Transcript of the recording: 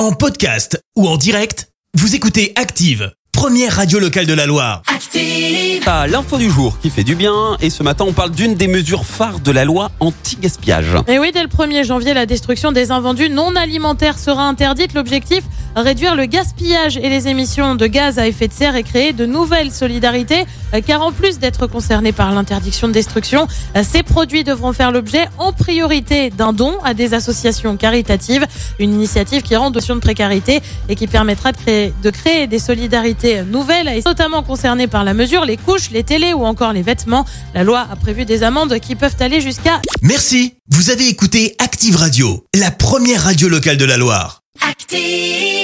En podcast ou en direct, vous écoutez Active, première radio locale de la Loire. Active. Ah, l'info du jour qui fait du bien. Et ce matin, on parle d'une des mesures phares de la loi anti-gaspillage. Et oui, dès le 1er janvier, la destruction des invendus non alimentaires sera interdite. L'objectif, réduire le gaspillage et les émissions de gaz à effet de serre et créer de nouvelles solidarités. Car en plus d'être concernés par l'interdiction de destruction, ces produits devront faire l'objet en priorité d'un don à des associations caritatives. Une initiative qui rend notion de précarité et qui permettra de créer, de créer des solidarités nouvelles et notamment concernées par la mesure, les couches, les télés ou encore les vêtements. La loi a prévu des amendes qui peuvent aller jusqu'à Merci, vous avez écouté Active Radio, la première radio locale de la Loire. Active.